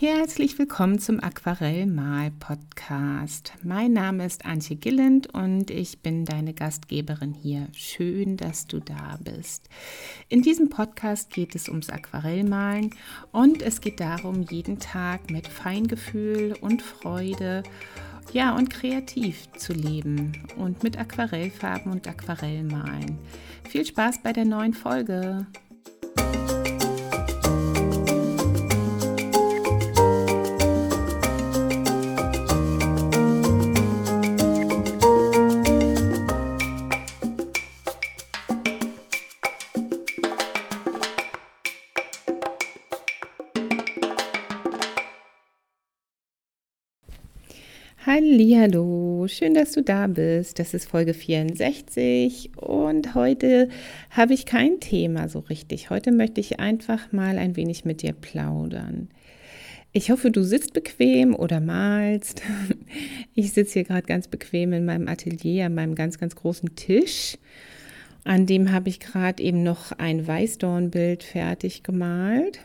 Herzlich willkommen zum Aquarellmal-Podcast. Mein Name ist Antje Gilland und ich bin deine Gastgeberin hier. Schön, dass du da bist. In diesem Podcast geht es ums Aquarellmalen und es geht darum, jeden Tag mit Feingefühl und Freude ja, und kreativ zu leben und mit Aquarellfarben und Aquarellmalen. Viel Spaß bei der neuen Folge. Hallo, schön, dass du da bist. Das ist Folge 64 und heute habe ich kein Thema so richtig. Heute möchte ich einfach mal ein wenig mit dir plaudern. Ich hoffe, du sitzt bequem oder malst. Ich sitze hier gerade ganz bequem in meinem Atelier an meinem ganz, ganz großen Tisch. An dem habe ich gerade eben noch ein Weißdornbild fertig gemalt.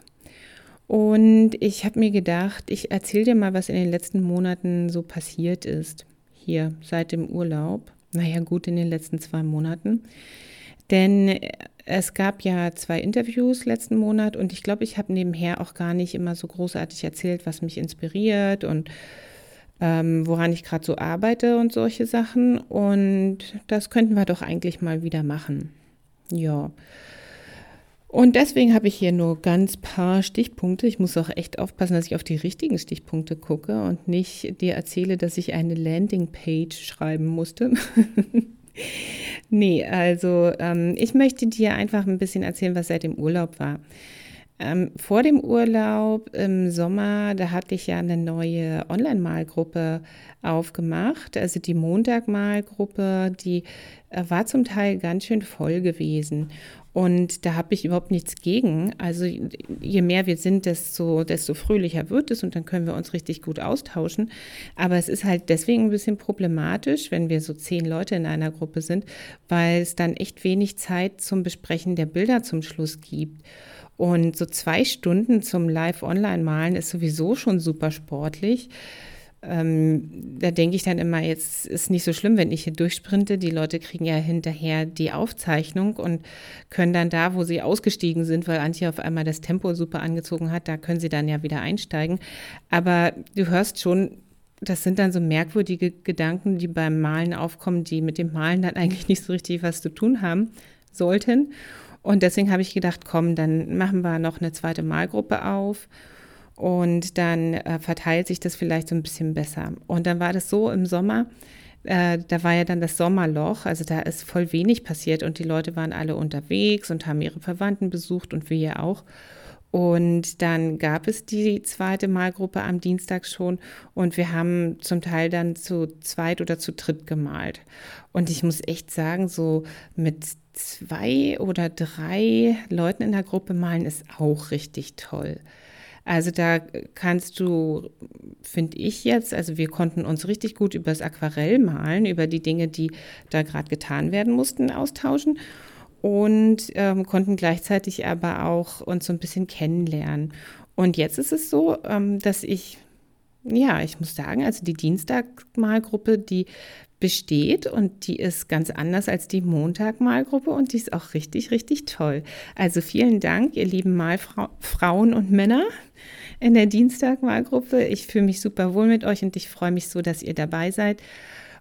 Und ich habe mir gedacht, ich erzähle dir mal, was in den letzten Monaten so passiert ist. Hier seit dem Urlaub. Naja, gut, in den letzten zwei Monaten. Denn es gab ja zwei Interviews letzten Monat und ich glaube, ich habe nebenher auch gar nicht immer so großartig erzählt, was mich inspiriert und ähm, woran ich gerade so arbeite und solche Sachen. Und das könnten wir doch eigentlich mal wieder machen. Ja. Und deswegen habe ich hier nur ganz paar Stichpunkte. Ich muss auch echt aufpassen, dass ich auf die richtigen Stichpunkte gucke und nicht dir erzähle, dass ich eine Landingpage schreiben musste. nee, also ähm, ich möchte dir einfach ein bisschen erzählen, was seit dem Urlaub war. Ähm, vor dem Urlaub im Sommer, da hatte ich ja eine neue Online-Malgruppe aufgemacht. Also die Montag-Malgruppe, die äh, war zum Teil ganz schön voll gewesen. Und da habe ich überhaupt nichts gegen. Also je mehr wir sind, desto, desto fröhlicher wird es und dann können wir uns richtig gut austauschen. Aber es ist halt deswegen ein bisschen problematisch, wenn wir so zehn Leute in einer Gruppe sind, weil es dann echt wenig Zeit zum Besprechen der Bilder zum Schluss gibt. Und so zwei Stunden zum Live-Online-Malen ist sowieso schon super sportlich. Ähm, da denke ich dann immer, jetzt ist nicht so schlimm, wenn ich hier durchsprinte. Die Leute kriegen ja hinterher die Aufzeichnung und können dann da, wo sie ausgestiegen sind, weil Antje auf einmal das Tempo super angezogen hat, da können sie dann ja wieder einsteigen. Aber du hörst schon, das sind dann so merkwürdige Gedanken, die beim Malen aufkommen, die mit dem Malen dann eigentlich nicht so richtig was zu tun haben sollten. Und deswegen habe ich gedacht, komm, dann machen wir noch eine zweite Malgruppe auf und dann äh, verteilt sich das vielleicht so ein bisschen besser. Und dann war das so im Sommer, äh, da war ja dann das Sommerloch, also da ist voll wenig passiert und die Leute waren alle unterwegs und haben ihre Verwandten besucht und wir ja auch. Und dann gab es die zweite Malgruppe am Dienstag schon und wir haben zum Teil dann zu zweit oder zu dritt gemalt. Und ich muss echt sagen, so mit zwei oder drei Leuten in der Gruppe malen ist auch richtig toll. Also da kannst du, finde ich jetzt, also wir konnten uns richtig gut über das Aquarell malen, über die Dinge, die da gerade getan werden mussten, austauschen und ähm, konnten gleichzeitig aber auch uns so ein bisschen kennenlernen. Und jetzt ist es so, ähm, dass ich, ja, ich muss sagen, also die Dienstagmalgruppe, die besteht und die ist ganz anders als die Montagmalgruppe und die ist auch richtig, richtig toll. Also vielen Dank, ihr lieben Malfrauen und Männer in der Dienstagmalgruppe. Ich fühle mich super wohl mit euch und ich freue mich so, dass ihr dabei seid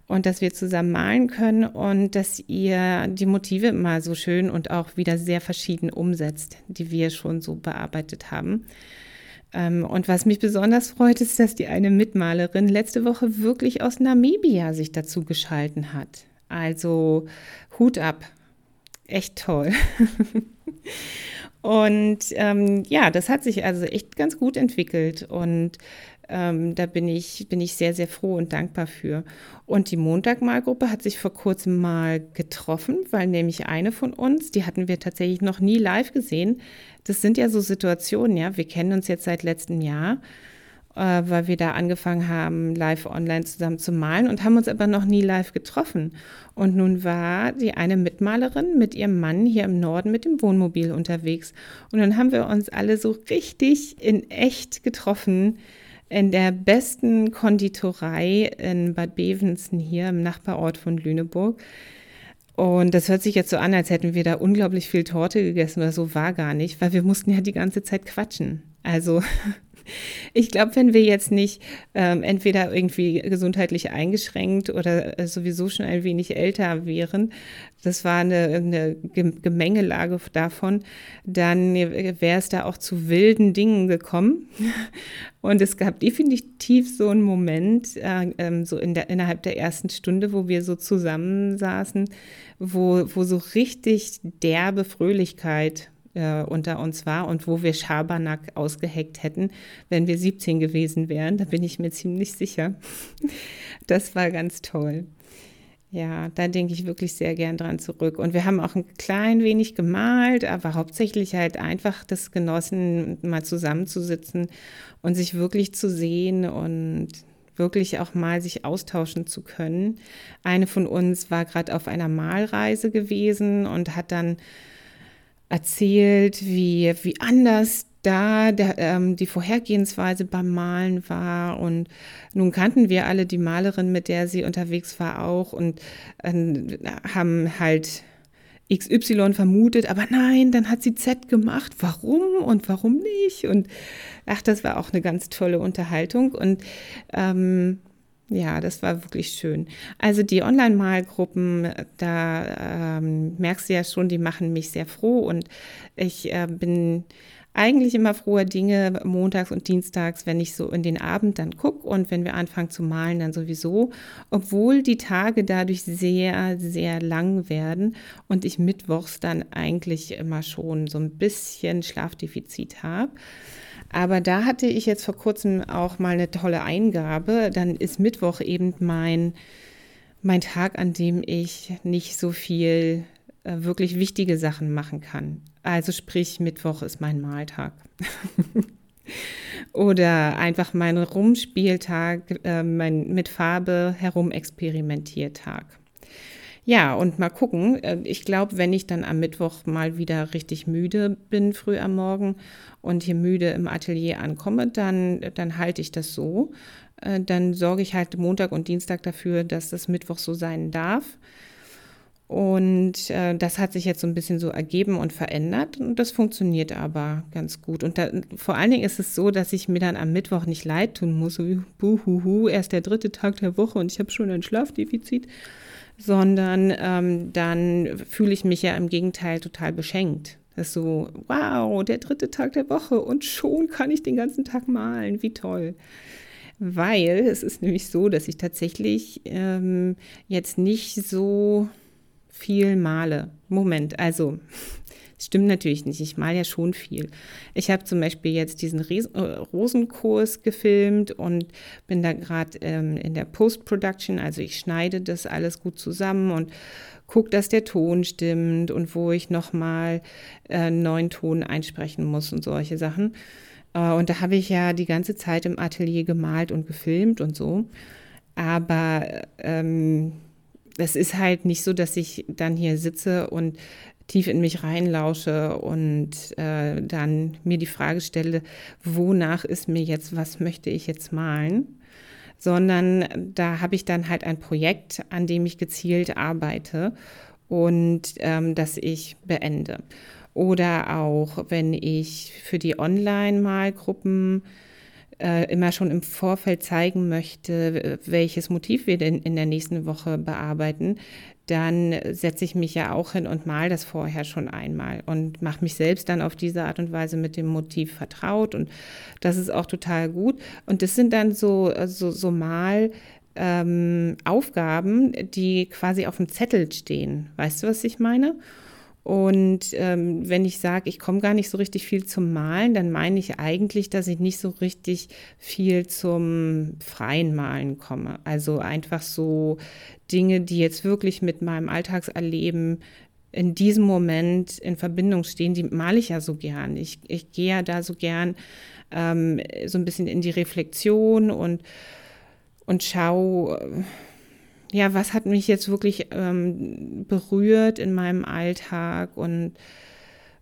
und dass wir zusammen malen können und dass ihr die Motive mal so schön und auch wieder sehr verschieden umsetzt, die wir schon so bearbeitet haben. Ähm, und was mich besonders freut, ist, dass die eine Mitmalerin letzte Woche wirklich aus Namibia sich dazu geschalten hat. Also Hut ab. Echt toll. und ähm, ja, das hat sich also echt ganz gut entwickelt. Und ähm, da bin ich, bin ich sehr, sehr froh und dankbar für. Und die Montagmalgruppe hat sich vor kurzem mal getroffen, weil nämlich eine von uns, die hatten wir tatsächlich noch nie live gesehen. Das sind ja so Situationen, ja. Wir kennen uns jetzt seit letztem Jahr. äh, weil wir da angefangen haben, live online zusammen zu malen und haben uns aber noch nie live getroffen. Und nun war die eine Mitmalerin mit ihrem Mann hier im Norden mit dem Wohnmobil unterwegs. Und dann haben wir uns alle so richtig in echt getroffen in der besten Konditorei in Bad Bevensen hier im Nachbarort von Lüneburg. Und das hört sich jetzt so an, als hätten wir da unglaublich viel Torte gegessen oder so, war gar nicht, weil wir mussten ja die ganze Zeit quatschen. Also ich glaube, wenn wir jetzt nicht ähm, entweder irgendwie gesundheitlich eingeschränkt oder äh, sowieso schon ein wenig älter wären, das war eine, eine Gemengelage davon, dann wäre es da auch zu wilden Dingen gekommen. Und es gab definitiv so einen Moment, äh, ähm, so in der, innerhalb der ersten Stunde, wo wir so zusammensaßen, wo, wo so richtig derbe Fröhlichkeit äh, unter uns war und wo wir Schabernack ausgeheckt hätten, wenn wir 17 gewesen wären. Da bin ich mir ziemlich sicher. Das war ganz toll. Ja, da denke ich wirklich sehr gern dran zurück. Und wir haben auch ein klein wenig gemalt, aber hauptsächlich halt einfach das genossen, mal zusammenzusitzen und sich wirklich zu sehen und wirklich auch mal sich austauschen zu können. Eine von uns war gerade auf einer Malreise gewesen und hat dann erzählt, wie, wie anders da der, ähm, die Vorhergehensweise beim Malen war. Und nun kannten wir alle die Malerin, mit der sie unterwegs war, auch und äh, haben halt XY vermutet, aber nein, dann hat sie Z gemacht. Warum und warum nicht? Und ach, das war auch eine ganz tolle Unterhaltung. Und ähm, ja, das war wirklich schön. Also die Online-Malgruppen, da ähm, merkst du ja schon, die machen mich sehr froh und ich äh, bin eigentlich immer froher Dinge montags und dienstags, wenn ich so in den Abend dann gucke und wenn wir anfangen zu malen, dann sowieso, obwohl die Tage dadurch sehr, sehr lang werden und ich mittwochs dann eigentlich immer schon so ein bisschen Schlafdefizit habe. Aber da hatte ich jetzt vor kurzem auch mal eine tolle Eingabe. Dann ist Mittwoch eben mein, mein Tag, an dem ich nicht so viel äh, wirklich wichtige Sachen machen kann. Also sprich, Mittwoch ist mein Maltag. Oder einfach mein Rumspieltag, äh, mein mit Farbe herumexperimentiertag. Ja, und mal gucken. Äh, ich glaube, wenn ich dann am Mittwoch mal wieder richtig müde bin, früh am Morgen und hier müde im Atelier ankomme, dann, dann halte ich das so. Äh, dann sorge ich halt Montag und Dienstag dafür, dass das Mittwoch so sein darf. Und äh, das hat sich jetzt so ein bisschen so ergeben und verändert und das funktioniert aber ganz gut. Und da, vor allen Dingen ist es so, dass ich mir dann am Mittwoch nicht leid tun muss, so wie buhuhu, erst der dritte Tag der Woche und ich habe schon ein Schlafdefizit, sondern ähm, dann fühle ich mich ja im Gegenteil total beschenkt. Das ist so, wow, der dritte Tag der Woche und schon kann ich den ganzen Tag malen, wie toll. Weil es ist nämlich so, dass ich tatsächlich ähm, jetzt nicht so viel male. Moment, also Stimmt natürlich nicht. Ich male ja schon viel. Ich habe zum Beispiel jetzt diesen äh, Rosenkurs gefilmt und bin da gerade ähm, in der Post-Production. Also ich schneide das alles gut zusammen und gucke, dass der Ton stimmt und wo ich nochmal äh, einen neuen Ton einsprechen muss und solche Sachen. Äh, und da habe ich ja die ganze Zeit im Atelier gemalt und gefilmt und so. Aber ähm, es ist halt nicht so, dass ich dann hier sitze und tief in mich reinlausche und äh, dann mir die Frage stelle, wonach ist mir jetzt, was möchte ich jetzt malen? Sondern da habe ich dann halt ein Projekt, an dem ich gezielt arbeite und ähm, das ich beende. Oder auch, wenn ich für die Online-Malgruppen äh, immer schon im Vorfeld zeigen möchte, welches Motiv wir denn in der nächsten Woche bearbeiten, dann setze ich mich ja auch hin und mal das vorher schon einmal und mache mich selbst dann auf diese Art und Weise mit dem Motiv vertraut und das ist auch total gut. Und das sind dann so, so, so mal ähm, Aufgaben, die quasi auf dem Zettel stehen. Weißt du, was ich meine? Und ähm, wenn ich sage, ich komme gar nicht so richtig viel zum Malen, dann meine ich eigentlich, dass ich nicht so richtig viel zum freien Malen komme. Also einfach so Dinge, die jetzt wirklich mit meinem Alltagserleben in diesem Moment in Verbindung stehen, die male ich ja so gern. Ich, ich gehe ja da so gern ähm, so ein bisschen in die Reflexion und, und schau, ja, was hat mich jetzt wirklich ähm, berührt in meinem Alltag und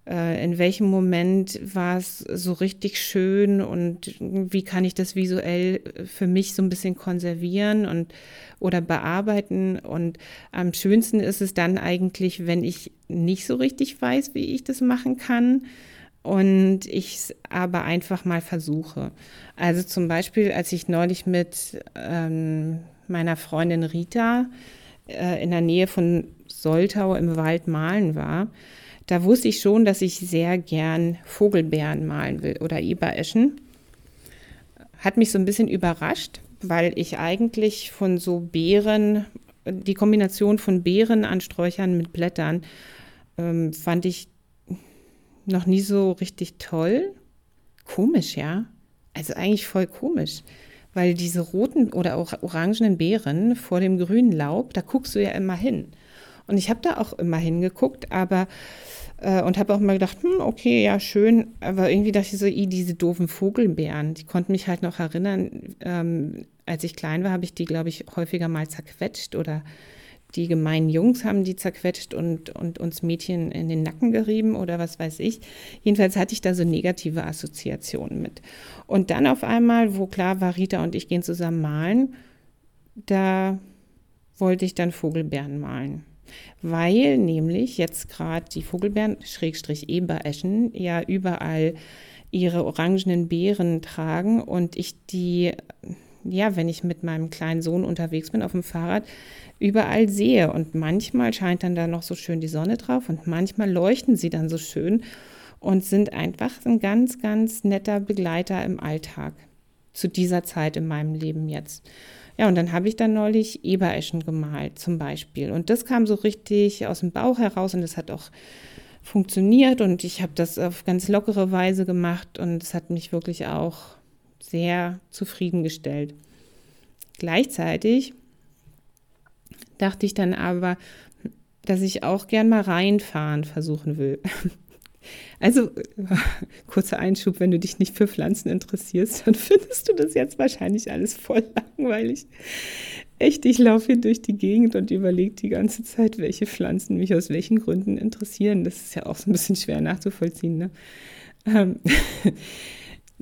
äh, in welchem Moment war es so richtig schön und wie kann ich das visuell für mich so ein bisschen konservieren und oder bearbeiten. Und am schönsten ist es dann eigentlich, wenn ich nicht so richtig weiß, wie ich das machen kann und ich es aber einfach mal versuche. Also zum Beispiel, als ich neulich mit ähm, meiner Freundin Rita äh, in der Nähe von Soltau im Wald malen war, da wusste ich schon, dass ich sehr gern Vogelbeeren malen will oder Ebereschen. Hat mich so ein bisschen überrascht, weil ich eigentlich von so Beeren, die Kombination von Beeren an Sträuchern mit Blättern, ähm, fand ich noch nie so richtig toll. Komisch, ja. Also eigentlich voll komisch, weil diese roten oder auch orangenen Beeren vor dem grünen Laub, da guckst du ja immer hin. Und ich habe da auch immer hingeguckt, aber äh, und habe auch mal gedacht, hm, okay, ja, schön. Aber irgendwie dachte ich so, i, diese doofen Vogelbeeren, die konnten mich halt noch erinnern. Ähm, als ich klein war, habe ich die, glaube ich, häufiger mal zerquetscht oder die gemeinen Jungs haben die zerquetscht und, und uns Mädchen in den Nacken gerieben oder was weiß ich. Jedenfalls hatte ich da so negative Assoziationen mit. Und dann auf einmal, wo klar war, Rita und ich gehen zusammen malen, da wollte ich dann Vogelbeeren malen weil nämlich jetzt gerade die Vogelbeeren, Schrägstrich Ebereschen, ja überall ihre orangenen Beeren tragen und ich die, ja, wenn ich mit meinem kleinen Sohn unterwegs bin auf dem Fahrrad, überall sehe. Und manchmal scheint dann da noch so schön die Sonne drauf und manchmal leuchten sie dann so schön und sind einfach ein ganz, ganz netter Begleiter im Alltag zu dieser Zeit in meinem Leben jetzt. Ja, und dann habe ich dann neulich Ebereschen gemalt zum Beispiel. Und das kam so richtig aus dem Bauch heraus und das hat auch funktioniert und ich habe das auf ganz lockere Weise gemacht und es hat mich wirklich auch sehr zufriedengestellt. Gleichzeitig dachte ich dann aber, dass ich auch gern mal reinfahren versuchen will. Also, kurzer Einschub, wenn du dich nicht für Pflanzen interessierst, dann findest du das jetzt wahrscheinlich alles voll langweilig. Echt, ich laufe hier durch die Gegend und überlege die ganze Zeit, welche Pflanzen mich aus welchen Gründen interessieren. Das ist ja auch so ein bisschen schwer nachzuvollziehen. Ne? Ähm,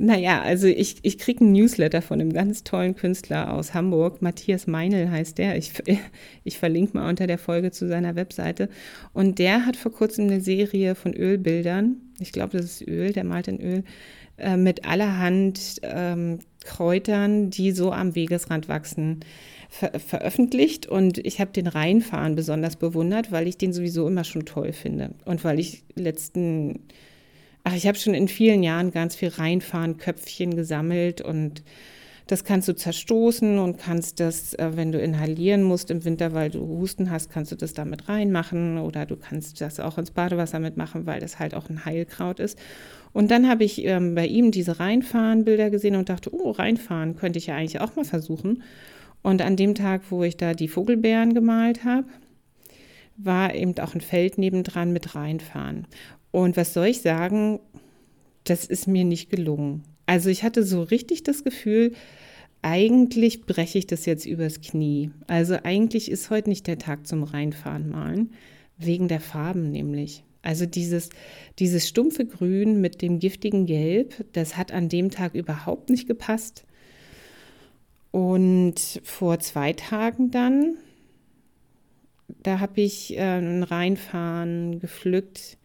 Naja, also ich, ich kriege einen Newsletter von einem ganz tollen Künstler aus Hamburg. Matthias Meinl heißt der. Ich, ich verlinke mal unter der Folge zu seiner Webseite. Und der hat vor kurzem eine Serie von Ölbildern. Ich glaube, das ist Öl, der malt in Öl. Äh, mit allerhand ähm, Kräutern, die so am Wegesrand wachsen, ver veröffentlicht. Und ich habe den Rheinfahren besonders bewundert, weil ich den sowieso immer schon toll finde. Und weil ich letzten Ach, ich habe schon in vielen Jahren ganz viel reinfahren, Köpfchen gesammelt und das kannst du zerstoßen und kannst das, äh, wenn du inhalieren musst im Winter, weil du Husten hast, kannst du das damit reinmachen oder du kannst das auch ins Badewasser mitmachen, weil das halt auch ein Heilkraut ist. Und dann habe ich ähm, bei ihm diese Reinfahren-Bilder gesehen und dachte, oh, reinfahren könnte ich ja eigentlich auch mal versuchen. Und an dem Tag, wo ich da die Vogelbeeren gemalt habe, war eben auch ein Feld nebendran mit reinfahren. Und was soll ich sagen, das ist mir nicht gelungen. Also ich hatte so richtig das Gefühl, eigentlich breche ich das jetzt übers Knie. Also eigentlich ist heute nicht der Tag zum Reinfahren malen, wegen der Farben nämlich. Also dieses, dieses stumpfe Grün mit dem giftigen Gelb, das hat an dem Tag überhaupt nicht gepasst. Und vor zwei Tagen dann, da habe ich äh, ein Reinfahren gepflückt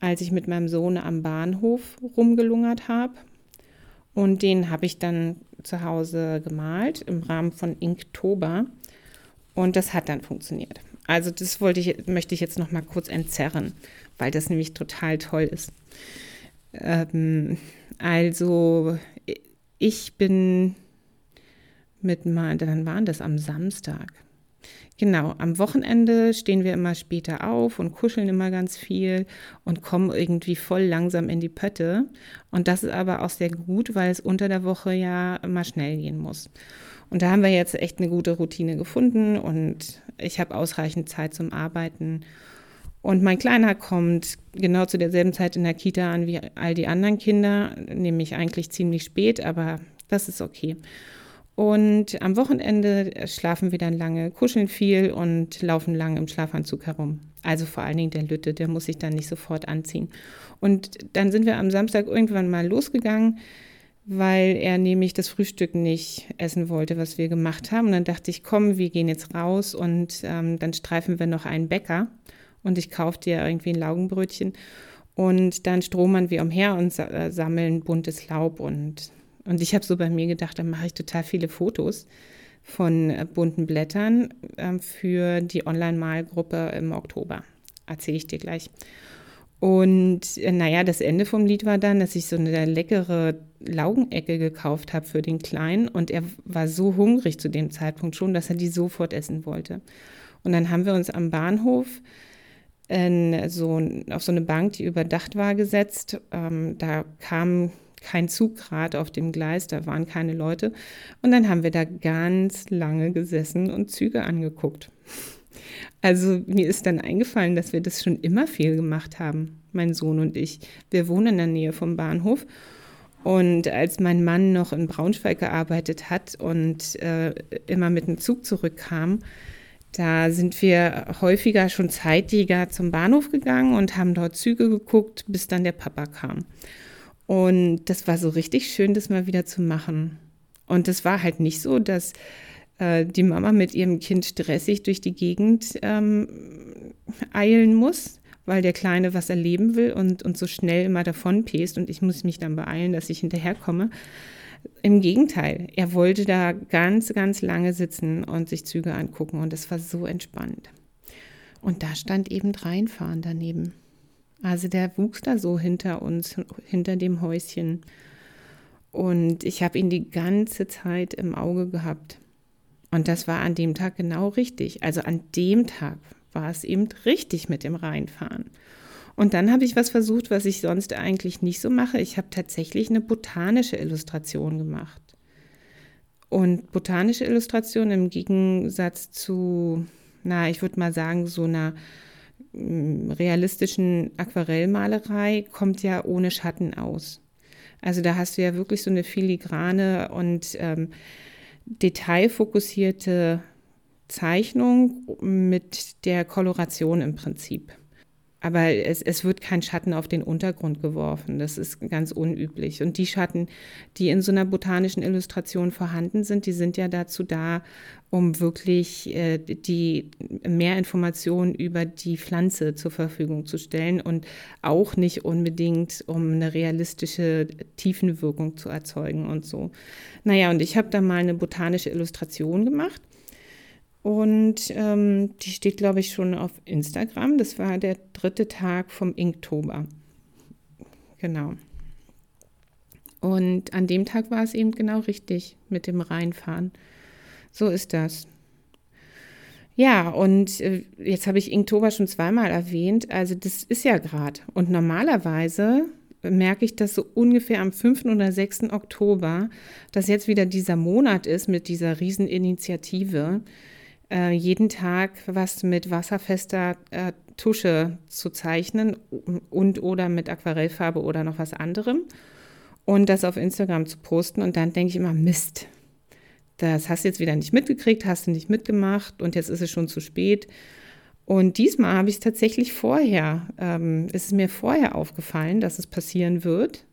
als ich mit meinem Sohn am Bahnhof rumgelungert habe. Und den habe ich dann zu Hause gemalt im Rahmen von Inktober. Und das hat dann funktioniert. Also das wollte ich, möchte ich jetzt noch mal kurz entzerren, weil das nämlich total toll ist. Ähm, also ich bin mit mal, dann waren das am Samstag. Genau, am Wochenende stehen wir immer später auf und kuscheln immer ganz viel und kommen irgendwie voll langsam in die Pötte. Und das ist aber auch sehr gut, weil es unter der Woche ja immer schnell gehen muss. Und da haben wir jetzt echt eine gute Routine gefunden und ich habe ausreichend Zeit zum Arbeiten. Und mein Kleiner kommt genau zu derselben Zeit in der Kita an wie all die anderen Kinder, nämlich eigentlich ziemlich spät, aber das ist okay. Und am Wochenende schlafen wir dann lange, kuscheln viel und laufen lange im Schlafanzug herum. Also vor allen Dingen der Lütte, der muss sich dann nicht sofort anziehen. Und dann sind wir am Samstag irgendwann mal losgegangen, weil er nämlich das Frühstück nicht essen wollte, was wir gemacht haben. Und dann dachte ich, komm, wir gehen jetzt raus und ähm, dann streifen wir noch einen Bäcker und ich kaufte ja irgendwie ein Laugenbrötchen. Und dann stromern wir umher und äh, sammeln buntes Laub. Und, und ich habe so bei mir gedacht, dann mache ich total viele Fotos von äh, bunten Blättern äh, für die Online-Malgruppe im Oktober. Erzähle ich dir gleich. Und äh, naja, das Ende vom Lied war dann, dass ich so eine leckere Laugenecke gekauft habe für den Kleinen. Und er war so hungrig zu dem Zeitpunkt schon, dass er die sofort essen wollte. Und dann haben wir uns am Bahnhof in so, auf so eine Bank, die überdacht war, gesetzt. Ähm, da kam kein Zug gerade auf dem Gleis, da waren keine Leute. Und dann haben wir da ganz lange gesessen und Züge angeguckt. Also mir ist dann eingefallen, dass wir das schon immer viel gemacht haben, mein Sohn und ich. Wir wohnen in der Nähe vom Bahnhof. Und als mein Mann noch in Braunschweig gearbeitet hat und äh, immer mit dem Zug zurückkam, da sind wir häufiger schon zeitiger zum Bahnhof gegangen und haben dort Züge geguckt, bis dann der Papa kam. Und das war so richtig schön, das mal wieder zu machen. Und es war halt nicht so, dass äh, die Mama mit ihrem Kind stressig durch die Gegend ähm, eilen muss, weil der Kleine was erleben will und, und so schnell immer davon pest und ich muss mich dann beeilen, dass ich hinterherkomme. Im Gegenteil, er wollte da ganz, ganz lange sitzen und sich Züge angucken und es war so entspannt. Und da stand eben reinfahren daneben. Also der wuchs da so hinter uns, hinter dem Häuschen. Und ich habe ihn die ganze Zeit im Auge gehabt. Und das war an dem Tag genau richtig. Also an dem Tag war es eben richtig mit dem Reinfahren. Und dann habe ich was versucht, was ich sonst eigentlich nicht so mache. Ich habe tatsächlich eine botanische Illustration gemacht. Und botanische Illustration im Gegensatz zu, na, ich würde mal sagen, so einer realistischen Aquarellmalerei kommt ja ohne Schatten aus. Also da hast du ja wirklich so eine filigrane und ähm, detailfokussierte Zeichnung mit der Koloration im Prinzip. Aber es, es wird kein Schatten auf den Untergrund geworfen. Das ist ganz unüblich. Und die Schatten, die in so einer botanischen Illustration vorhanden sind, die sind ja dazu da, um wirklich äh, die mehr Informationen über die Pflanze zur Verfügung zu stellen und auch nicht unbedingt, um eine realistische Tiefenwirkung zu erzeugen und so. Naja, und ich habe da mal eine botanische Illustration gemacht und ähm, die steht, glaube ich, schon auf Instagram. Das war der dritte Tag vom Inktober. Genau. Und an dem Tag war es eben genau richtig mit dem Reinfahren. So ist das. Ja, und äh, jetzt habe ich Inktober schon zweimal erwähnt. Also das ist ja gerade. Und normalerweise merke ich das so ungefähr am 5. oder 6. Oktober, dass jetzt wieder dieser Monat ist mit dieser Rieseninitiative äh, jeden Tag was mit wasserfester äh, Tusche zu zeichnen und oder mit Aquarellfarbe oder noch was anderem und das auf Instagram zu posten. Und dann denke ich immer, Mist, das hast du jetzt wieder nicht mitgekriegt, hast du nicht mitgemacht und jetzt ist es schon zu spät. Und diesmal habe ich es tatsächlich vorher, ähm, ist es mir vorher aufgefallen, dass es passieren wird.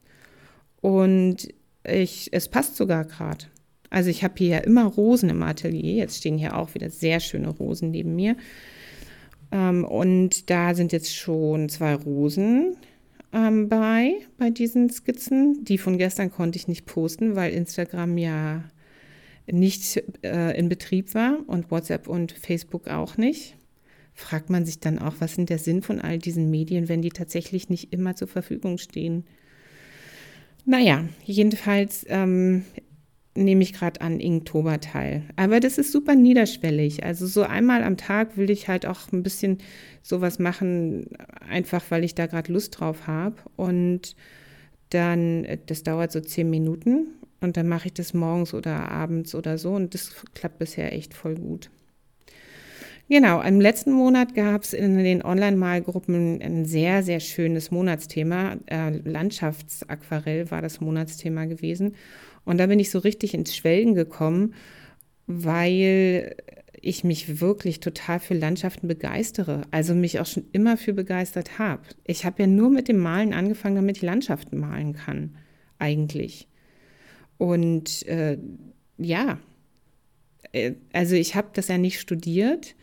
Und ich, es passt sogar gerade. Also ich habe hier ja immer Rosen im Atelier. Jetzt stehen hier auch wieder sehr schöne Rosen neben mir. Ähm, und da sind jetzt schon zwei Rosen ähm, bei, bei diesen Skizzen. Die von gestern konnte ich nicht posten, weil Instagram ja nicht äh, in Betrieb war und WhatsApp und Facebook auch nicht. Fragt man sich dann auch, was sind der Sinn von all diesen Medien, wenn die tatsächlich nicht immer zur Verfügung stehen? Naja, jedenfalls ähm, nehme ich gerade an Inktober teil. Aber das ist super niederschwellig. Also so einmal am Tag will ich halt auch ein bisschen sowas machen, einfach weil ich da gerade Lust drauf habe. Und dann, das dauert so zehn Minuten und dann mache ich das morgens oder abends oder so und das klappt bisher echt voll gut. Genau, im letzten Monat gab es in den Online-Malgruppen ein sehr, sehr schönes Monatsthema. Äh, Landschaftsaquarell war das Monatsthema gewesen. Und da bin ich so richtig ins Schwelgen gekommen, weil ich mich wirklich total für Landschaften begeistere, also mich auch schon immer für begeistert habe. Ich habe ja nur mit dem Malen angefangen, damit ich Landschaften malen kann, eigentlich. Und äh, ja, äh, also ich habe das ja nicht studiert.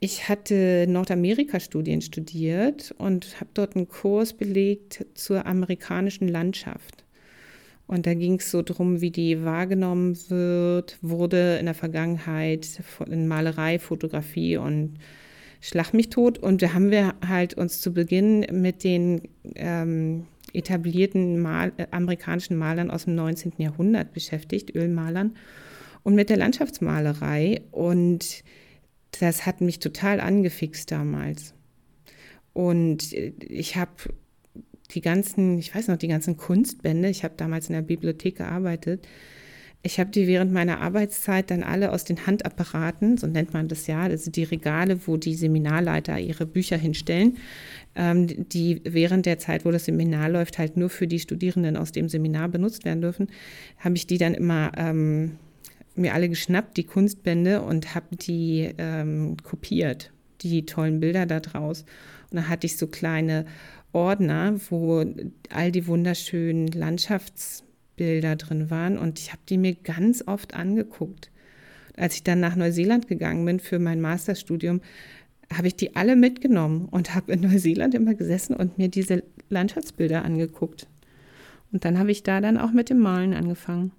Ich hatte Nordamerika-Studien studiert und habe dort einen Kurs belegt zur amerikanischen Landschaft. Und da ging es so darum, wie die wahrgenommen wird, wurde in der Vergangenheit in Malerei, Fotografie und Schlag mich tot. Und da haben wir halt uns zu Beginn mit den ähm, etablierten Mal äh, amerikanischen Malern aus dem 19. Jahrhundert beschäftigt, Ölmalern, und mit der Landschaftsmalerei. Und das hat mich total angefixt damals. Und ich habe die ganzen, ich weiß noch, die ganzen Kunstbände, ich habe damals in der Bibliothek gearbeitet, ich habe die während meiner Arbeitszeit dann alle aus den Handapparaten, so nennt man das ja, also die Regale, wo die Seminarleiter ihre Bücher hinstellen, ähm, die während der Zeit, wo das Seminar läuft, halt nur für die Studierenden aus dem Seminar benutzt werden dürfen, habe ich die dann immer ähm, mir alle geschnappt, die Kunstbände, und habe die ähm, kopiert, die tollen Bilder da draus. Und dann hatte ich so kleine Ordner, wo all die wunderschönen Landschaftsbilder drin waren. Und ich habe die mir ganz oft angeguckt. Als ich dann nach Neuseeland gegangen bin für mein Masterstudium, habe ich die alle mitgenommen und habe in Neuseeland immer gesessen und mir diese Landschaftsbilder angeguckt. Und dann habe ich da dann auch mit dem Malen angefangen.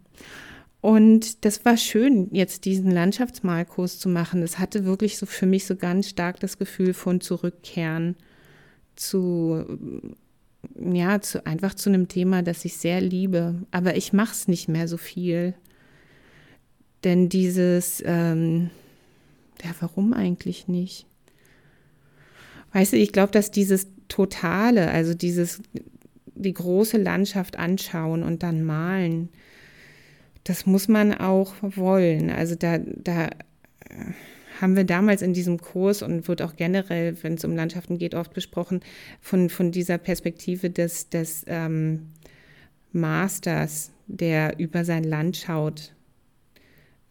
Und das war schön, jetzt diesen Landschaftsmalkurs zu machen. Das hatte wirklich so für mich so ganz stark das Gefühl von Zurückkehren zu, ja, zu, einfach zu einem Thema, das ich sehr liebe. Aber ich mache es nicht mehr so viel. Denn dieses, ähm, ja, warum eigentlich nicht? Weißt du, ich glaube, dass dieses Totale, also dieses, die große Landschaft anschauen und dann malen, das muss man auch wollen. Also da, da haben wir damals in diesem Kurs und wird auch generell, wenn es um Landschaften geht, oft besprochen, von, von dieser Perspektive des, des ähm, Masters, der über sein Land schaut.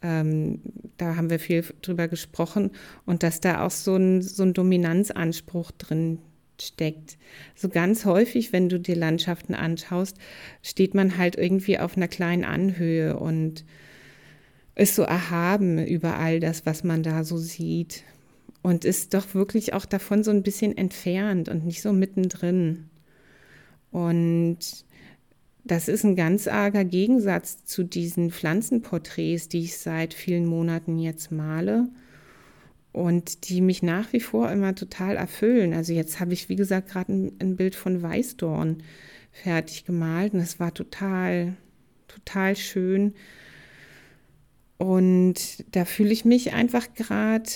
Ähm, da haben wir viel drüber gesprochen und dass da auch so ein, so ein Dominanzanspruch drin steckt. So ganz häufig, wenn du dir Landschaften anschaust, steht man halt irgendwie auf einer kleinen Anhöhe und ist so erhaben über all das, was man da so sieht. Und ist doch wirklich auch davon so ein bisschen entfernt und nicht so mittendrin. Und das ist ein ganz arger Gegensatz zu diesen Pflanzenporträts, die ich seit vielen Monaten jetzt male und die mich nach wie vor immer total erfüllen. Also jetzt habe ich, wie gesagt, gerade ein, ein, Bild von Weißdorn fertig gemalt und es war total, total schön. Und da fühle ich mich einfach gerade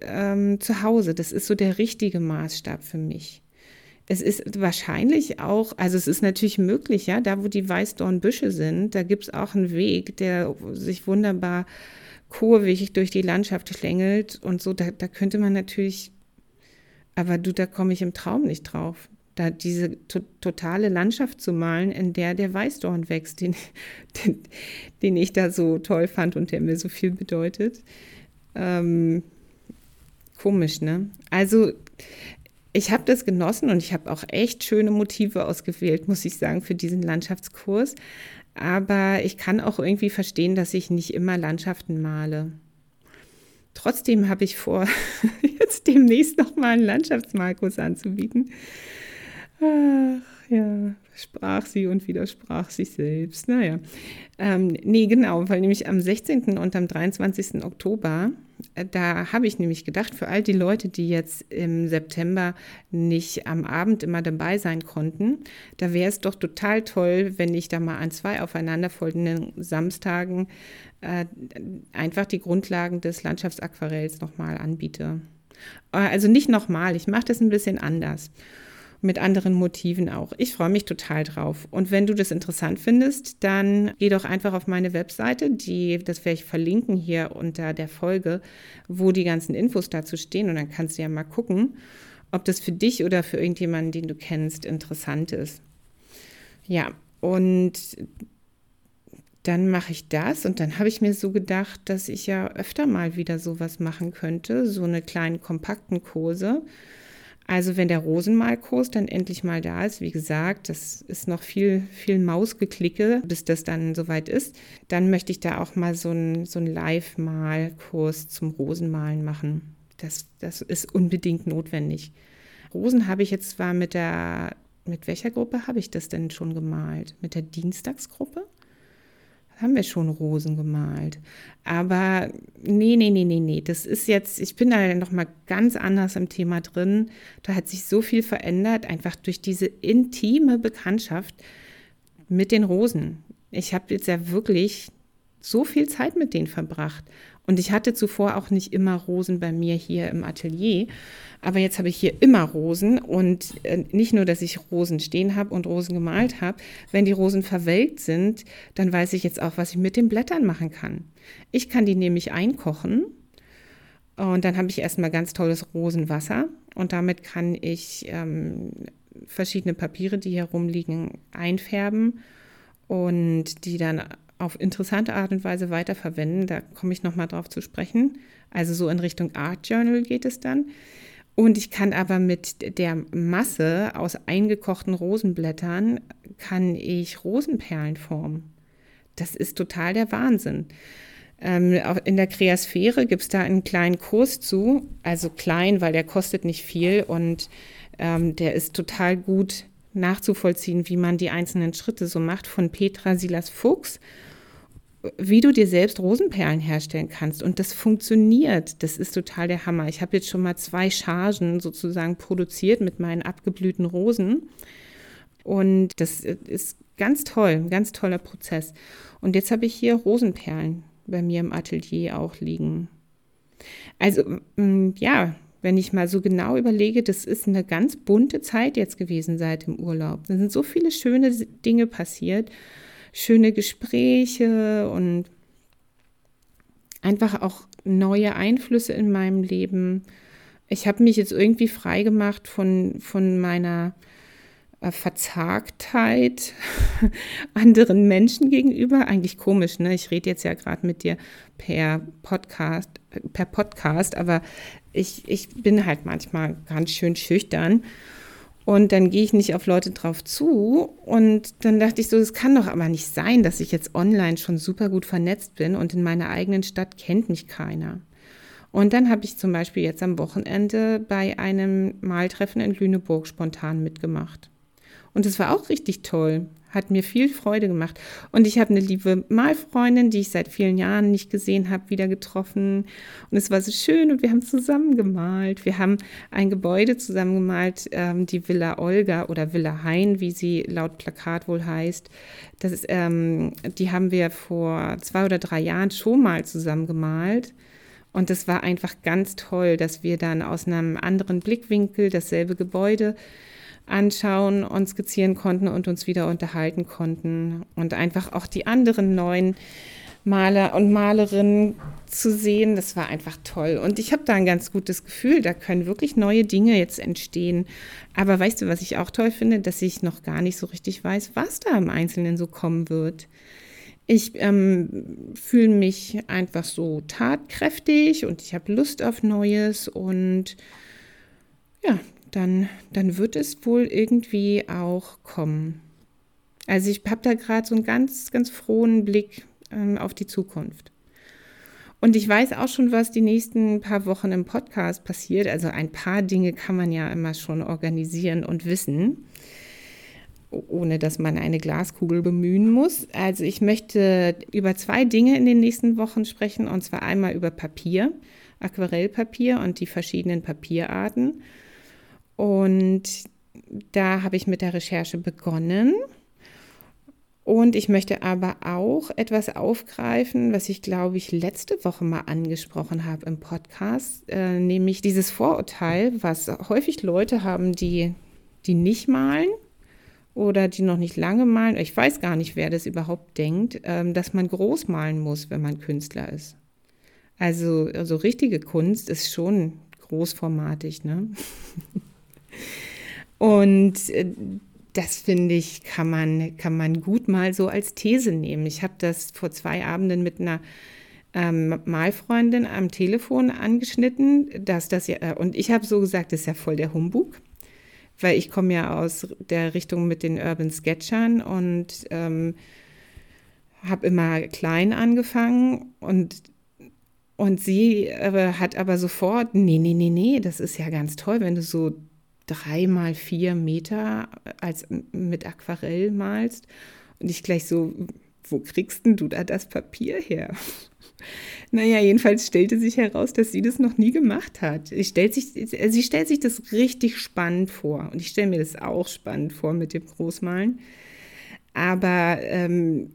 ähm, zu Hause. Das ist so der richtige Maßstab für mich. Es ist wahrscheinlich auch, also es ist natürlich möglich, ja, da wo die Weißdornbüsche sind, da gibt es auch einen Weg, der sich wunderbar kurvig durch die Landschaft schlängelt und so, da, da könnte man natürlich, aber du, da komme ich im Traum nicht drauf. Da diese to totale Landschaft zu malen, in der der Weißdorn wächst, den, den, den, ich da so toll fand und der mir so viel bedeutet. Ähm, komisch, ne? Also ich habe das genossen und ich habe auch echt schöne Motive ausgewählt, muss ich sagen, für diesen Landschaftskurs. Aber ich kann auch irgendwie verstehen, dass ich nicht immer Landschaften male. Trotzdem habe ich vor, jetzt demnächst nochmal einen Landschaftsmalkurs anzubieten. Ach ja, sprach sie und widersprach sich selbst. Naja, ähm, nee, genau, weil nämlich am 16. und am 23. Oktober äh, da habe ich nämlich gedacht, für all die Leute, die jetzt im September nicht am Abend immer dabei sein konnten, da wäre es doch total toll, wenn ich da mal an zwei aufeinanderfolgenden Samstagen äh, einfach die Grundlagen des Landschaftsaquarells nochmal anbiete. Äh, also nicht nochmal, ich mache das ein bisschen anders. Mit anderen Motiven auch. Ich freue mich total drauf. Und wenn du das interessant findest, dann geh doch einfach auf meine Webseite, die, das werde ich verlinken hier unter der Folge, wo die ganzen Infos dazu stehen. Und dann kannst du ja mal gucken, ob das für dich oder für irgendjemanden, den du kennst, interessant ist. Ja, und dann mache ich das und dann habe ich mir so gedacht, dass ich ja öfter mal wieder sowas machen könnte, so eine kleinen kompakten Kurse. Also wenn der Rosenmalkurs dann endlich mal da ist, wie gesagt, das ist noch viel, viel Mausgeklicke, bis das dann soweit ist, dann möchte ich da auch mal so einen so Live-Malkurs zum Rosenmalen machen. Das, das ist unbedingt notwendig. Rosen habe ich jetzt zwar mit der, mit welcher Gruppe habe ich das denn schon gemalt? Mit der Dienstagsgruppe? Haben wir schon Rosen gemalt. Aber nee, nee, nee, nee, nee. Das ist jetzt, ich bin da noch mal ganz anders im Thema drin. Da hat sich so viel verändert, einfach durch diese intime Bekanntschaft mit den Rosen. Ich habe jetzt ja wirklich so viel Zeit mit denen verbracht. Und ich hatte zuvor auch nicht immer Rosen bei mir hier im Atelier. Aber jetzt habe ich hier immer Rosen und äh, nicht nur, dass ich Rosen stehen habe und Rosen gemalt habe. Wenn die Rosen verwelkt sind, dann weiß ich jetzt auch, was ich mit den Blättern machen kann. Ich kann die nämlich einkochen und dann habe ich erstmal ganz tolles Rosenwasser und damit kann ich ähm, verschiedene Papiere, die hier rumliegen, einfärben und die dann auf interessante Art und Weise weiterverwenden. Da komme ich nochmal drauf zu sprechen. Also so in Richtung Art Journal geht es dann. Und ich kann aber mit der Masse aus eingekochten Rosenblättern, kann ich Rosenperlen formen. Das ist total der Wahnsinn. Ähm, in der Kreasphäre gibt es da einen kleinen Kurs zu, also klein, weil der kostet nicht viel und ähm, der ist total gut nachzuvollziehen, wie man die einzelnen Schritte so macht, von Petra Silas Fuchs wie du dir selbst Rosenperlen herstellen kannst. Und das funktioniert. Das ist total der Hammer. Ich habe jetzt schon mal zwei Chargen sozusagen produziert mit meinen abgeblühten Rosen. Und das ist ganz toll, ein ganz toller Prozess. Und jetzt habe ich hier Rosenperlen bei mir im Atelier auch liegen. Also mm, ja, wenn ich mal so genau überlege, das ist eine ganz bunte Zeit jetzt gewesen seit dem Urlaub. Da sind so viele schöne Dinge passiert schöne Gespräche und einfach auch neue Einflüsse in meinem Leben. Ich habe mich jetzt irgendwie frei gemacht von, von meiner äh, Verzagtheit anderen Menschen gegenüber. Eigentlich komisch, ne? Ich rede jetzt ja gerade mit dir per Podcast, per Podcast, aber ich, ich bin halt manchmal ganz schön schüchtern und dann gehe ich nicht auf Leute drauf zu. Und dann dachte ich so, es kann doch aber nicht sein, dass ich jetzt online schon super gut vernetzt bin und in meiner eigenen Stadt kennt mich keiner. Und dann habe ich zum Beispiel jetzt am Wochenende bei einem Maltreffen in Lüneburg spontan mitgemacht. Und es war auch richtig toll. Hat mir viel Freude gemacht. Und ich habe eine liebe Malfreundin, die ich seit vielen Jahren nicht gesehen habe, wieder getroffen. Und es war so schön und wir haben zusammen gemalt. Wir haben ein Gebäude zusammen gemalt, ähm, die Villa Olga oder Villa Hein, wie sie laut Plakat wohl heißt. Das ist, ähm, die haben wir vor zwei oder drei Jahren schon mal zusammen gemalt. Und es war einfach ganz toll, dass wir dann aus einem anderen Blickwinkel dasselbe Gebäude anschauen und skizzieren konnten und uns wieder unterhalten konnten und einfach auch die anderen neuen Maler und Malerinnen zu sehen, das war einfach toll. Und ich habe da ein ganz gutes Gefühl, da können wirklich neue Dinge jetzt entstehen. Aber weißt du, was ich auch toll finde, dass ich noch gar nicht so richtig weiß, was da im Einzelnen so kommen wird. Ich ähm, fühle mich einfach so tatkräftig und ich habe Lust auf Neues und ja, dann, dann wird es wohl irgendwie auch kommen. Also ich habe da gerade so einen ganz, ganz frohen Blick ähm, auf die Zukunft. Und ich weiß auch schon, was die nächsten paar Wochen im Podcast passiert. Also ein paar Dinge kann man ja immer schon organisieren und wissen, ohne dass man eine Glaskugel bemühen muss. Also ich möchte über zwei Dinge in den nächsten Wochen sprechen, und zwar einmal über Papier, Aquarellpapier und die verschiedenen Papierarten. Und da habe ich mit der Recherche begonnen. Und ich möchte aber auch etwas aufgreifen, was ich, glaube ich, letzte Woche mal angesprochen habe im Podcast, äh, nämlich dieses Vorurteil, was häufig Leute haben, die, die nicht malen oder die noch nicht lange malen. Ich weiß gar nicht, wer das überhaupt denkt, ähm, dass man groß malen muss, wenn man Künstler ist. Also, also richtige Kunst ist schon großformatig, ne? Und äh, das finde ich, kann man, kann man gut mal so als These nehmen. Ich habe das vor zwei Abenden mit einer ähm, Malfreundin am Telefon angeschnitten, dass das ja, äh, und ich habe so gesagt, das ist ja voll der Humbug, weil ich komme ja aus der Richtung mit den Urban Sketchern und ähm, habe immer klein angefangen und und sie äh, hat aber sofort, nee, nee, nee, nee, das ist ja ganz toll, wenn du so drei mal vier Meter als mit Aquarell malst. Und ich gleich so, wo kriegst denn du da das Papier her? Naja, jedenfalls stellte sich heraus, dass sie das noch nie gemacht hat. Ich stellt sich, sie stellt sich das richtig spannend vor. Und ich stelle mir das auch spannend vor mit dem Großmalen. Aber ähm,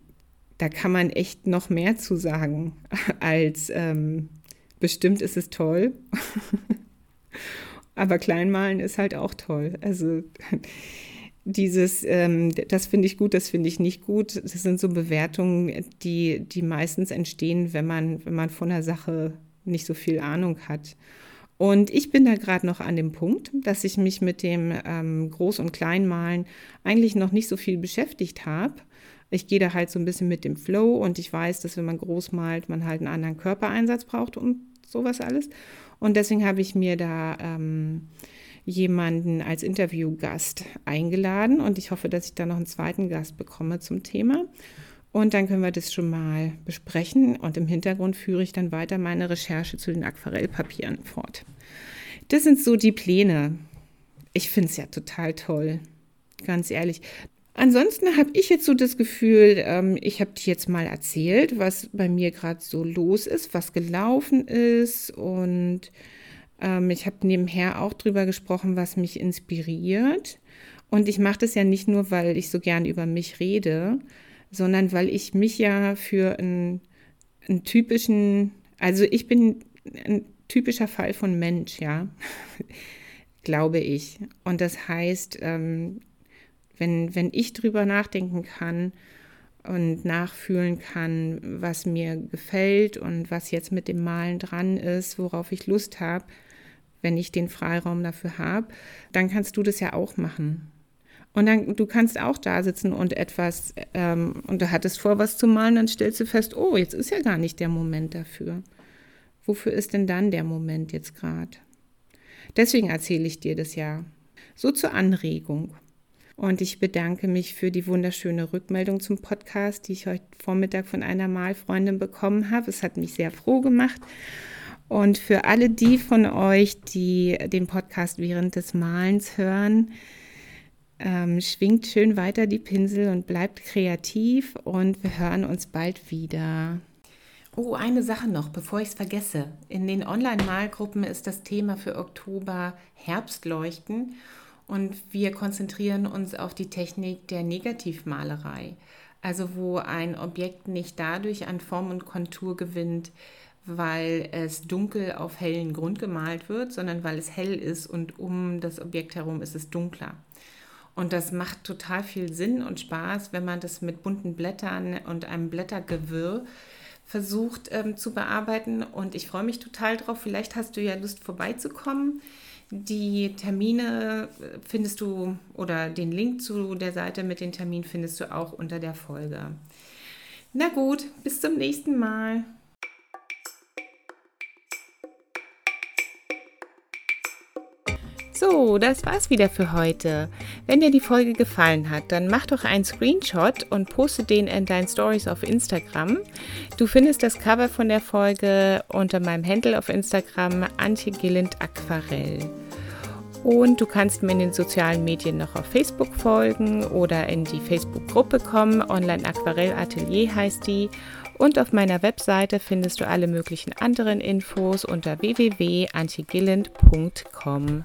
da kann man echt noch mehr zu sagen, als ähm, bestimmt ist es toll. Aber Kleinmalen ist halt auch toll. Also dieses, ähm, das finde ich gut, das finde ich nicht gut. Das sind so Bewertungen, die, die meistens entstehen, wenn man, wenn man von der Sache nicht so viel Ahnung hat. Und ich bin da gerade noch an dem Punkt, dass ich mich mit dem ähm, Groß- und Kleinmalen eigentlich noch nicht so viel beschäftigt habe. Ich gehe da halt so ein bisschen mit dem Flow und ich weiß, dass wenn man groß malt, man halt einen anderen Körpereinsatz braucht und sowas alles. Und deswegen habe ich mir da ähm, jemanden als Interviewgast eingeladen und ich hoffe, dass ich da noch einen zweiten Gast bekomme zum Thema. Und dann können wir das schon mal besprechen und im Hintergrund führe ich dann weiter meine Recherche zu den Aquarellpapieren fort. Das sind so die Pläne. Ich finde es ja total toll, ganz ehrlich. Ansonsten habe ich jetzt so das Gefühl, ähm, ich habe dir jetzt mal erzählt, was bei mir gerade so los ist, was gelaufen ist und ähm, ich habe nebenher auch drüber gesprochen, was mich inspiriert. Und ich mache das ja nicht nur, weil ich so gern über mich rede, sondern weil ich mich ja für einen, einen typischen, also ich bin ein typischer Fall von Mensch, ja, glaube ich. Und das heißt, ähm, wenn, wenn ich drüber nachdenken kann und nachfühlen kann, was mir gefällt und was jetzt mit dem Malen dran ist, worauf ich Lust habe, wenn ich den Freiraum dafür habe, dann kannst du das ja auch machen. Und dann, du kannst auch da sitzen und etwas, ähm, und du hattest vor, was zu malen, dann stellst du fest, oh, jetzt ist ja gar nicht der Moment dafür. Wofür ist denn dann der Moment jetzt gerade? Deswegen erzähle ich dir das ja. So zur Anregung. Und ich bedanke mich für die wunderschöne Rückmeldung zum Podcast, die ich heute Vormittag von einer Malfreundin bekommen habe. Es hat mich sehr froh gemacht. Und für alle die von euch, die den Podcast während des Malens hören, ähm, schwingt schön weiter die Pinsel und bleibt kreativ und wir hören uns bald wieder. Oh, eine Sache noch, bevor ich es vergesse. In den Online-Malgruppen ist das Thema für Oktober Herbstleuchten und wir konzentrieren uns auf die Technik der Negativmalerei. Also wo ein Objekt nicht dadurch an Form und Kontur gewinnt, weil es dunkel auf hellen Grund gemalt wird, sondern weil es hell ist und um das Objekt herum ist es dunkler. Und das macht total viel Sinn und Spaß, wenn man das mit bunten Blättern und einem Blättergewirr versucht ähm, zu bearbeiten. Und ich freue mich total drauf. Vielleicht hast du ja Lust vorbeizukommen. Die Termine findest du oder den Link zu der Seite mit den Terminen findest du auch unter der Folge. Na gut, bis zum nächsten Mal. So, das war's wieder für heute. Wenn dir die Folge gefallen hat, dann mach doch einen Screenshot und poste den in deinen Stories auf Instagram. Du findest das Cover von der Folge unter meinem Handle auf Instagram Antje Gilland Aquarell. Und du kannst mir in den sozialen Medien noch auf Facebook folgen oder in die Facebook-Gruppe kommen. Online Aquarell Atelier heißt die. Und auf meiner Webseite findest du alle möglichen anderen Infos unter www.antigilland.com.